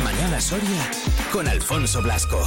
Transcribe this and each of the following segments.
mañana Soria con Alfonso Blasco.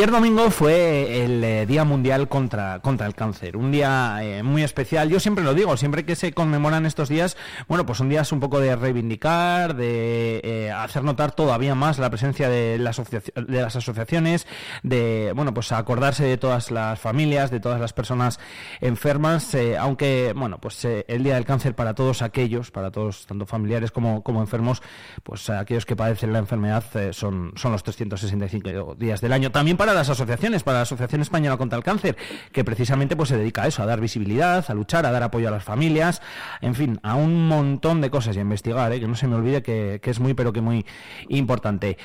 Ayer domingo fue el eh, Día Mundial contra, contra el Cáncer, un día eh, muy especial. Yo siempre lo digo, siempre que se conmemoran estos días, bueno, pues son días un poco de reivindicar, de eh, hacer notar todavía más la presencia de, las asociaciones, de, bueno, pues acordarse de todas las familias, de todas las personas enfermas, aunque, bueno, pues el Día del Cáncer para todos aquellos, para todos, tanto familiares como, como enfermos, pues aquellos que padecen la enfermedad son, son los 365 días del año. También para las asociaciones, para la Asociación Española contra el Cáncer, que precisamente pues se dedica a eso, a dar visibilidad, a luchar, a dar apoyo a las familias, en fin, a un montón de cosas y a investigar, ¿eh? que no se me olvide que, es muy, pero que muy importante.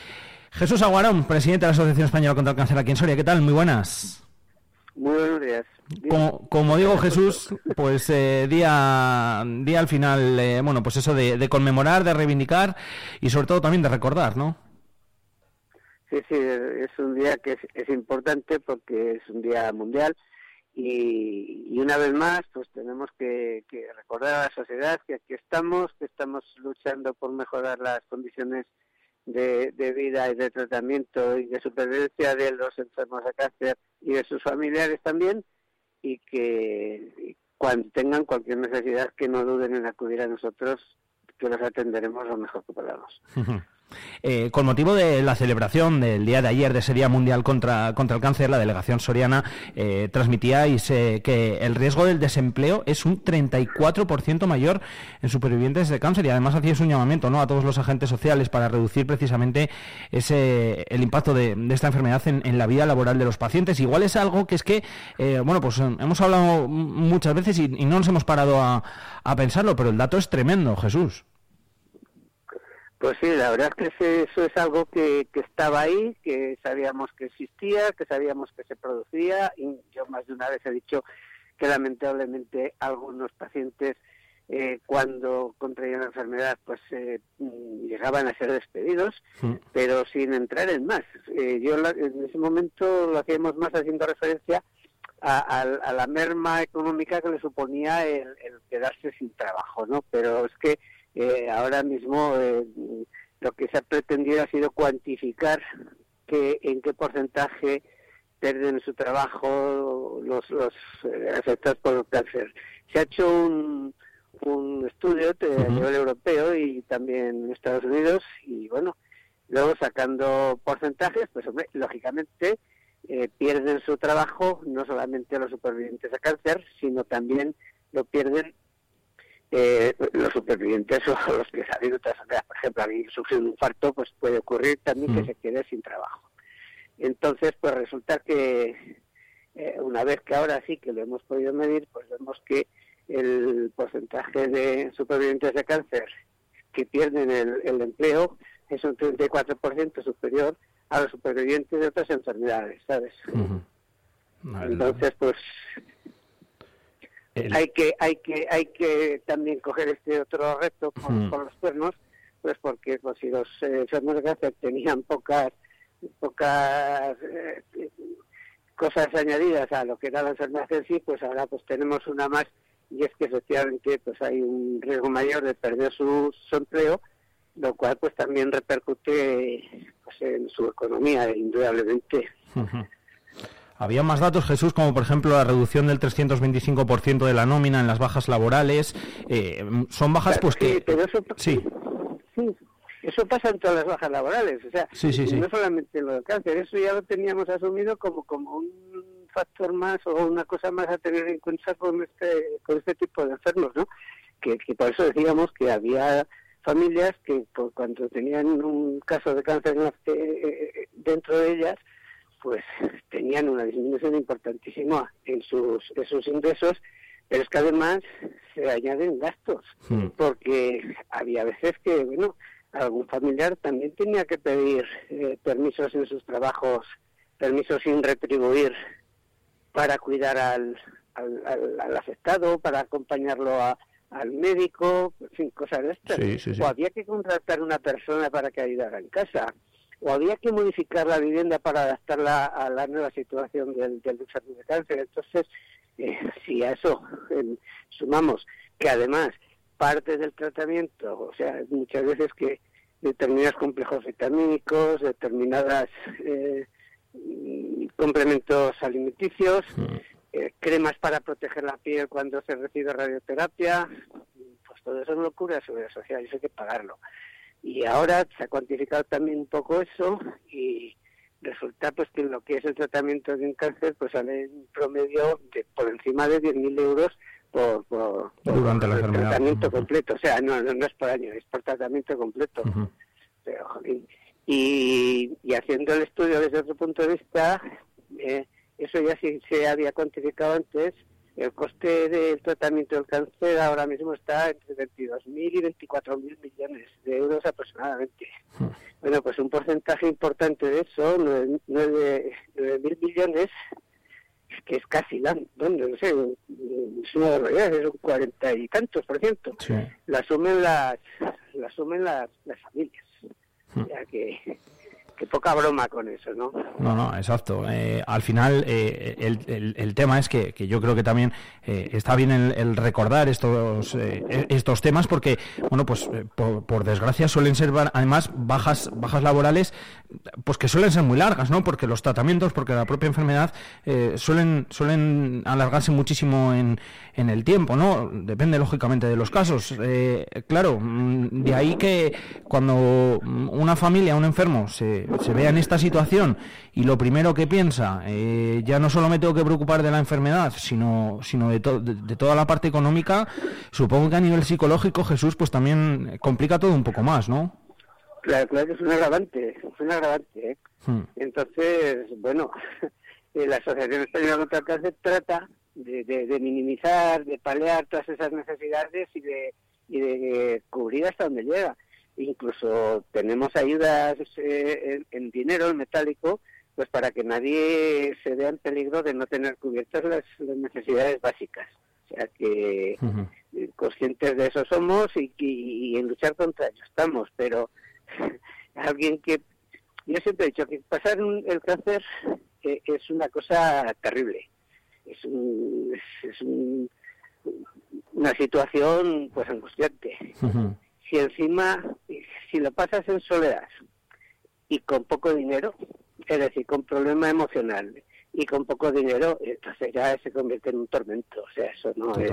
Jesús Aguarón, presidente de la Asociación Española contra el Cáncer aquí en Soria, ¿qué tal? Muy buenas. Muy buenos días. Como, digo Jesús, pues eh, día, día al final, eh, bueno, pues eso de, de conmemorar, de reivindicar y sobre todo también de recordar, ¿no? Sí, sí, es un día que es, importante porque es un día mundial y, una vez más pues tenemos que, recordar a la sociedad que aquí estamos, que estamos luchando por mejorar las condiciones de, vida y de tratamiento y de supervivencia de los enfermos de cáncer y de sus familiares también y que cuando tengan cualquier necesidad que no duden en acudir a nosotros que los atenderemos lo mejor que podamos. Eh, con motivo de la celebración del día de ayer de ese Día Mundial contra, contra el Cáncer, la delegación soriana eh, transmitíais que el riesgo del desempleo es un 34% mayor en supervivientes de cáncer y además hacíais un llamamiento ¿no? a todos los agentes sociales para reducir precisamente ese, el impacto de, esta enfermedad en, la vida laboral de los pacientes. Igual es algo que es que, eh, bueno, pues hemos hablado muchas veces y, y no nos hemos parado a, a pensarlo, pero el dato es tremendo, Jesús. Pues sí, la verdad es que eso es algo que, estaba ahí, que sabíamos que existía, que sabíamos que se producía y yo más de una vez he dicho que lamentablemente algunos pacientes eh, cuando contraían la enfermedad pues eh, llegaban a ser despedidos, pero sin entrar en más. Eh, yo en ese momento lo hacíamos más haciendo referencia a, la merma económica que le suponía el, el, quedarse sin trabajo, ¿no? Pero es que eh, ahora mismo eh, lo que se ha pretendido ha sido cuantificar que, en qué porcentaje pierden su trabajo los, los eh, afectados por el cáncer. Se ha hecho un, un estudio a nivel europeo y también en Estados Unidos y bueno, luego sacando porcentajes, pues hombre, lógicamente pierden su trabajo no solamente los supervivientes a cáncer, sino también lo pierden eh, los supervivientes o los que salen de otras enfermedades. Por ejemplo, alguien sufre un infarto, pues puede ocurrir también que mm. se quede sin trabajo. Entonces, pues resulta que eh, una vez que ahora sí que lo hemos podido medir, pues vemos que el porcentaje de supervivientes de cáncer que pierden el, empleo es un 34% superior a los supervivientes de otras enfermedades, ¿sabes? Entonces, pues hay que hay que hay que también coger este otro reto con, los cuernos pues porque pues, si los eh, enfermos de cáncer tenían pocas pocas eh, cosas añadidas a lo que era la enfermedad en sí pues ahora pues tenemos una más y es que efectivamente pues hay un riesgo mayor de perder su, empleo lo cual pues también repercute pues, en su economía indudablemente había más datos, Jesús, como por ejemplo la reducción del 325% de la nómina en las bajas laborales. Eh, son bajas pues que... Sí, sí. Eso pasa en todas las bajas laborales, o sea, no solamente lo del cáncer, eso ya lo teníamos asumido como, como un factor más o una cosa más a tener en cuenta con este, con este tipo de enfermos, ¿no? Que, por eso decíamos que había familias que cuando tenían un caso de cáncer eh, eh, dentro de ellas, pues tenían una disminución importantísima en sus, sus ingresos, pero es que además se añaden gastos, hmm. porque había veces que, bueno, algún familiar también tenía que pedir eh, permisos en sus trabajos, permisos sin retribuir para cuidar al, al, afectado, para acompañarlo al médico, en fin, cosas de estas. O había que contratar una persona para que ayudara en casa. O había que modificar la vivienda para adaptarla a la nueva situación del, del de cáncer. Entonces, eh, si a eso sumamos que además parte del tratamiento, o sea, muchas veces que determinados complejos vitamínicos, determinadas eh, complementos alimenticios, mm. eh, cremas para proteger la piel cuando se recibe radioterapia, pues todo eso es locura sobre la sociedad y eso hay que pagarlo. Y ahora se ha cuantificado también un poco eso y resulta pues que en lo que es el tratamiento de un cáncer pues sale un promedio de por encima de 10.000 euros por, por, Durante la tratamiento completo. O sea, no, no, es por año, es por tratamiento completo. Pero, y, y, haciendo el estudio desde otro punto de vista, eh, eso ya sí se había cuantificado antes, el coste del tratamiento del cáncer ahora mismo está entre 22.000 y 24.000 millones de euros aproximadamente. Bueno, pues un porcentaje importante de eso, 9.000 millones, que es casi la, bueno, no sé, es una barbaridad, es un cuarenta y tantos por ciento. La asumen las, la asumen las, las familias. Ya que que poca broma con eso, ¿no? No, no, exacto. Eh, al final, eh, el, el, tema es que, que, yo creo que también eh, está bien el, recordar estos e, estos temas porque, bueno, pues por, desgracia suelen ser además bajas bajas laborales, pues que suelen ser muy largas, ¿no? Porque los tratamientos, porque la propia enfermedad suelen suelen alargarse muchísimo en, en el tiempo, ¿no? Depende lógicamente de los casos. claro, mm, de ahí que cuando una familia, un enfermo se se vea en esta situación y lo primero que piensa, eh, ya no solo me tengo que preocupar de la enfermedad, sino, sino de, de, toda la parte económica, supongo que a nivel psicológico, Jesús, pues también complica todo un poco más, ¿no? Claro, claro que es un agravante, es un agravante. ¿eh? Hmm. Entonces, bueno, la Asociación Española contra el Cáncer trata de, de, minimizar, de paliar todas esas necesidades y de, y de cubrir hasta donde llega incluso tenemos ayudas eh, en, dinero, en metálico, pues para que nadie se vea en peligro de no tener cubiertas las, necesidades básicas. O sea que eh, conscientes de eso somos y, en luchar contra ello estamos, pero alguien que... Yo siempre he dicho que pasar el cáncer eh, es una cosa terrible. Es, es, una situación pues angustiante si encima, si lo pasas en soledad y con poco dinero, es decir, con problema emocional y con poco dinero, entonces ya se convierte en un tormento. O sea, eso no es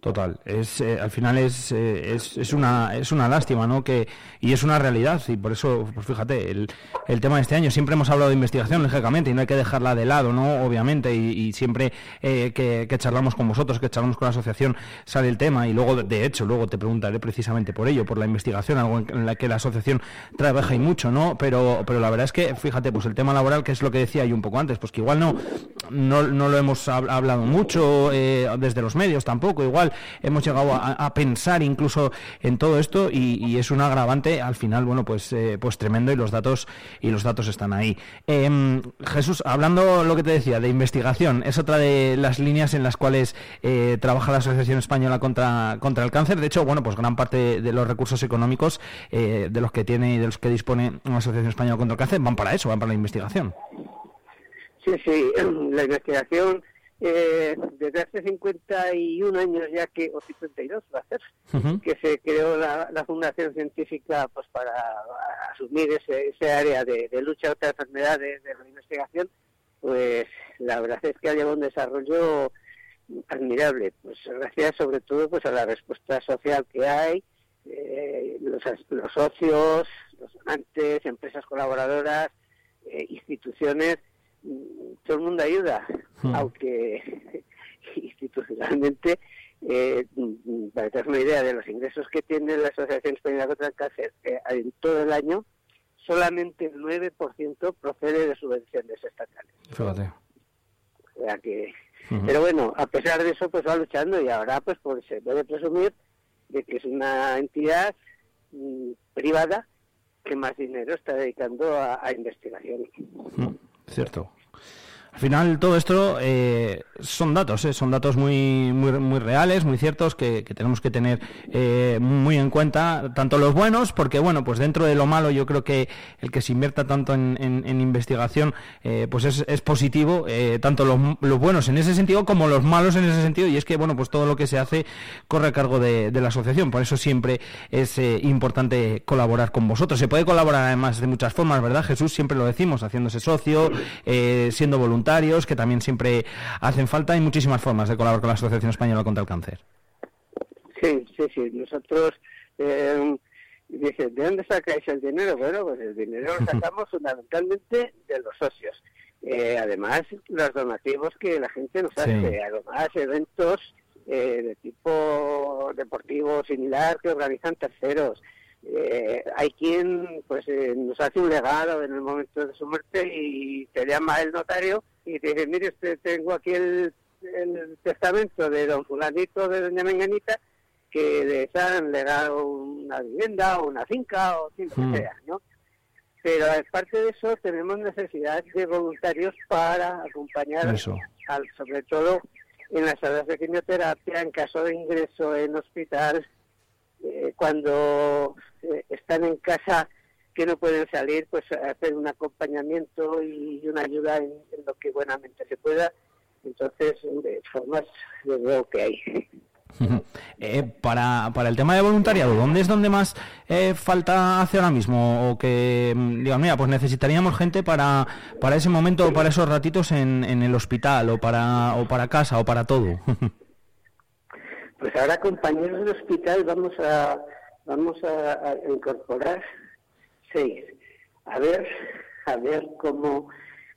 Total, es eh, al final es, eh, es, es, una es una lástima, ¿no? Que y es una realidad y por eso, pues fíjate, el, el tema de este año siempre hemos hablado de investigación lógicamente y no hay que dejarla de lado, ¿no? Obviamente y, siempre eh, que, charlamos con vosotros, que charlamos con la asociación sale el tema y luego de hecho luego te preguntaré precisamente por ello, por la investigación, algo en la que la asociación trabaja y mucho, ¿no? Pero pero la verdad es que fíjate, pues el tema laboral que es lo que decía yo un poco antes, pues que igual no no, no lo hemos hablado mucho desde los medios tampoco, igual hemos llegado a, pensar incluso en todo esto y, es un agravante al final, bueno, pues, eh, pues tremendo y los datos y los datos están ahí. Em, Jesús, hablando lo que te decía de investigación, es otra de las líneas en las cuales eh, trabaja la Asociación Española contra, contra el Cáncer. De hecho, bueno, pues gran parte de los recursos económicos eh, de los que tiene y de los que dispone la Asociación Española contra el Cáncer van para eso, van para la investigación. Sí, sí, la investigación eh, desde hace 51 años ya que, o 52 va a ser, que se creó la, Fundación Científica pues para asumir ese, ese área de, lucha contra enfermedades, de la investigación, pues la verdad es que ha llevado un desarrollo admirable, pues gracias sobre todo pues a la respuesta social que hay, eh, los, los socios, los donantes, empresas colaboradoras, eh, instituciones, todo el mundo ayuda, hmm. aunque institucionalmente, eh, para tener una idea de los ingresos que tiene la Asociación Española contra el Cáncer eh, en todo el año, solamente el 9% procede de subvenciones estatales. Fíjate. O sea que, Pero bueno, a pesar de eso, pues va luchando y ahora pues, pues se puede presumir de que es una entidad mm, privada que más dinero está dedicando a, investigación. Cierto. Al final todo esto eh, son datos, eh, son datos muy, muy, muy reales, muy ciertos que, tenemos que tener eh, muy en cuenta, tanto los buenos, porque bueno, pues dentro de lo malo yo creo que el que se invierta tanto en, investigación, pues es, positivo, tanto los, buenos en ese sentido como los malos en ese sentido, y es que bueno, pues todo lo que se hace corre a cargo de, de la asociación, por eso siempre es importante colaborar con vosotros. Se puede colaborar además de muchas formas, ¿verdad Jesús? Siempre lo decimos, haciéndose socio, siendo voluntario que también siempre hacen falta. Hay muchísimas formas de colaborar con la Asociación Española contra el Cáncer. Sí, sí, sí. Nosotros, eh, ¿de dónde sacáis el dinero? Bueno, pues el dinero lo sacamos fundamentalmente de los socios. Eh, además, los donativos que la gente nos hace, además eventos eh, de tipo deportivo similar que organizan terceros. Eh, hay quien pues eh, nos hace un legado en el momento de su muerte y te llama el notario y te dice, mire usted, tengo aquí el, testamento de don fulanito, de doña Menganita, que les han legado una vivienda o una finca o lo que sea, ¿no? Pero aparte de eso tenemos necesidad de voluntarios para acompañar, Al, sobre todo en las salas de quimioterapia, en caso de ingreso en hospital, eh, cuando eh, están en casa que no pueden salir, pues hacer un acompañamiento y una ayuda en, lo que buenamente se pueda. Entonces, de formas, yo veo que hay. Eh, para, para el tema de voluntariado, ¿dónde es donde más eh, falta hace ahora mismo? O que, mm, digan, mira, pues necesitaríamos gente para, para ese momento o para esos ratitos en, en el hospital o para, o para casa o para todo. pues ahora, compañeros del hospital, vamos a, vamos a, incorporar seis. A ver, a ver cómo,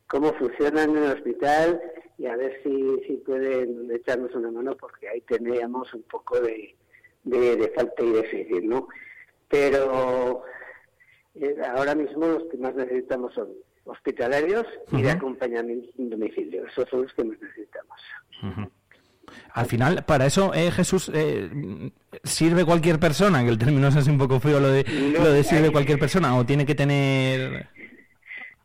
cómo funcionan en el hospital y a ver si, si pueden echarnos una mano porque ahí teníamos un poco de, de, falta y déficit, ¿no? Pero eh, ahora mismo los que más necesitamos son hospitalarios y de acompañamiento en domicilio. Esos son los que más necesitamos. Al final, para eso, eh, Jesús, eh, ¿sirve cualquier persona? Que el término es así un poco frío, lo de, lo de sirve cualquier persona, o tiene que tener...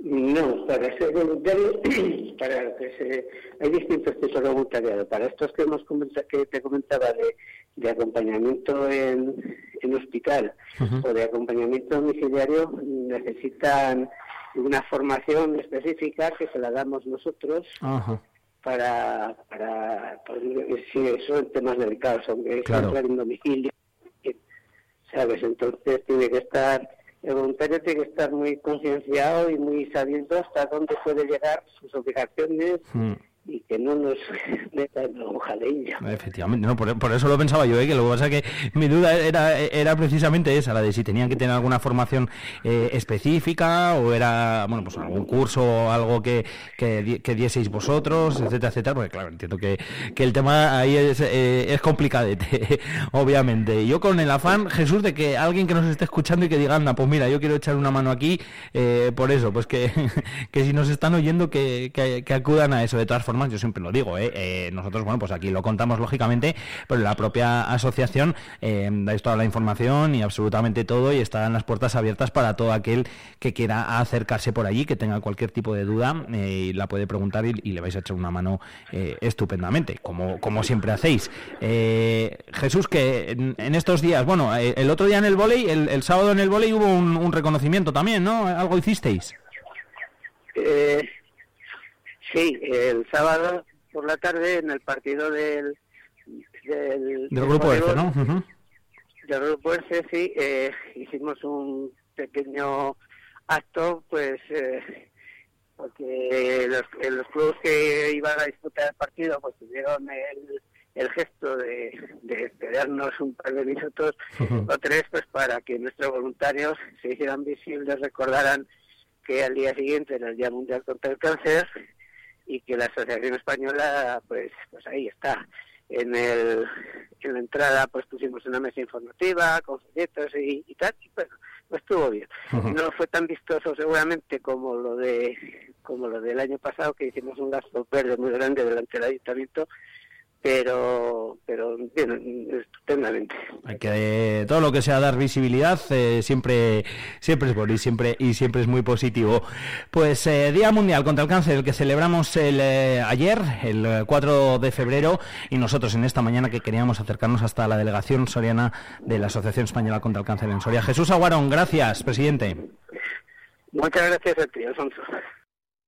No, para ser voluntario, para que se, hay distintos tipos de voluntariado. Para estos que hemos que te comentaba de, de acompañamiento en, en hospital o de acompañamiento domiciliario, necesitan una formación específica que se la damos nosotros. Ajá para, para, si son temas delicados, aunque claro. entrar en domicilio, ¿sabes? Entonces tiene que estar, el voluntario tiene que estar muy concienciado y muy sabiendo hasta dónde puede llegar sus obligaciones. Hmm y que no nos metan un jaleño. Efectivamente, no, por, eso lo pensaba yo, ¿eh? que lo que pasa que mi duda era, era precisamente esa, la de si tenían que tener alguna formación eh, específica o era, bueno, pues algún curso o algo que, que, que, dieseis vosotros, etcétera, etcétera, porque claro, entiendo que, que el tema ahí es, eh, es complicadete, obviamente. Yo con el afán, Jesús, de que alguien que nos esté escuchando y que diga, anda, pues mira, yo quiero echar una mano aquí, eh, por eso, pues que, que si nos están oyendo, que, que, acudan a eso, de todas yo siempre lo digo, ¿eh? Eh, nosotros, bueno, pues aquí lo contamos lógicamente, pero la propia asociación eh, dais toda la información y absolutamente todo y están las puertas abiertas para todo aquel que quiera acercarse por allí, que tenga cualquier tipo de duda y la puede preguntar y, le vais a echar una mano estupendamente, como, como siempre hacéis. Jesús, que en, estos días, bueno, el otro día en el volei, el, sábado en el volei hubo un, reconocimiento también, ¿no? ¿Algo hicisteis? Sí, el sábado por la tarde en el partido del... Del, Grupo F, ¿no? Del Grupo F, sí, eh, hicimos un pequeño acto, pues... Eh, porque los, los clubes que iban a disputar el partido pues tuvieron el, el gesto de, de esperarnos un par de minutos o tres pues para que nuestros voluntarios se hicieran visibles, recordaran que al día siguiente era el Día Mundial contra el Cáncer y que la Asociación Española, pues, pues ahí está. En, el, en la entrada pues pusimos una mesa informativa con folletos y, y tal, y bueno, pues estuvo bien. No fue tan vistoso seguramente como lo de como lo del año pasado que hicimos un gasto verde muy grande delante del ayuntamiento, pero pero bien, estupendamente. Que todo lo que sea dar visibilidad eh, siempre siempre es bueno y siempre y siempre es muy positivo. Pues eh, Día Mundial contra el Cáncer, el que celebramos el eh, ayer, el 4 de febrero, y nosotros en esta mañana que queríamos acercarnos hasta la delegación soriana de la Asociación Española contra el Cáncer en Soria. Jesús Aguarón, gracias, presidente. Muchas gracias a ti, Alfonso.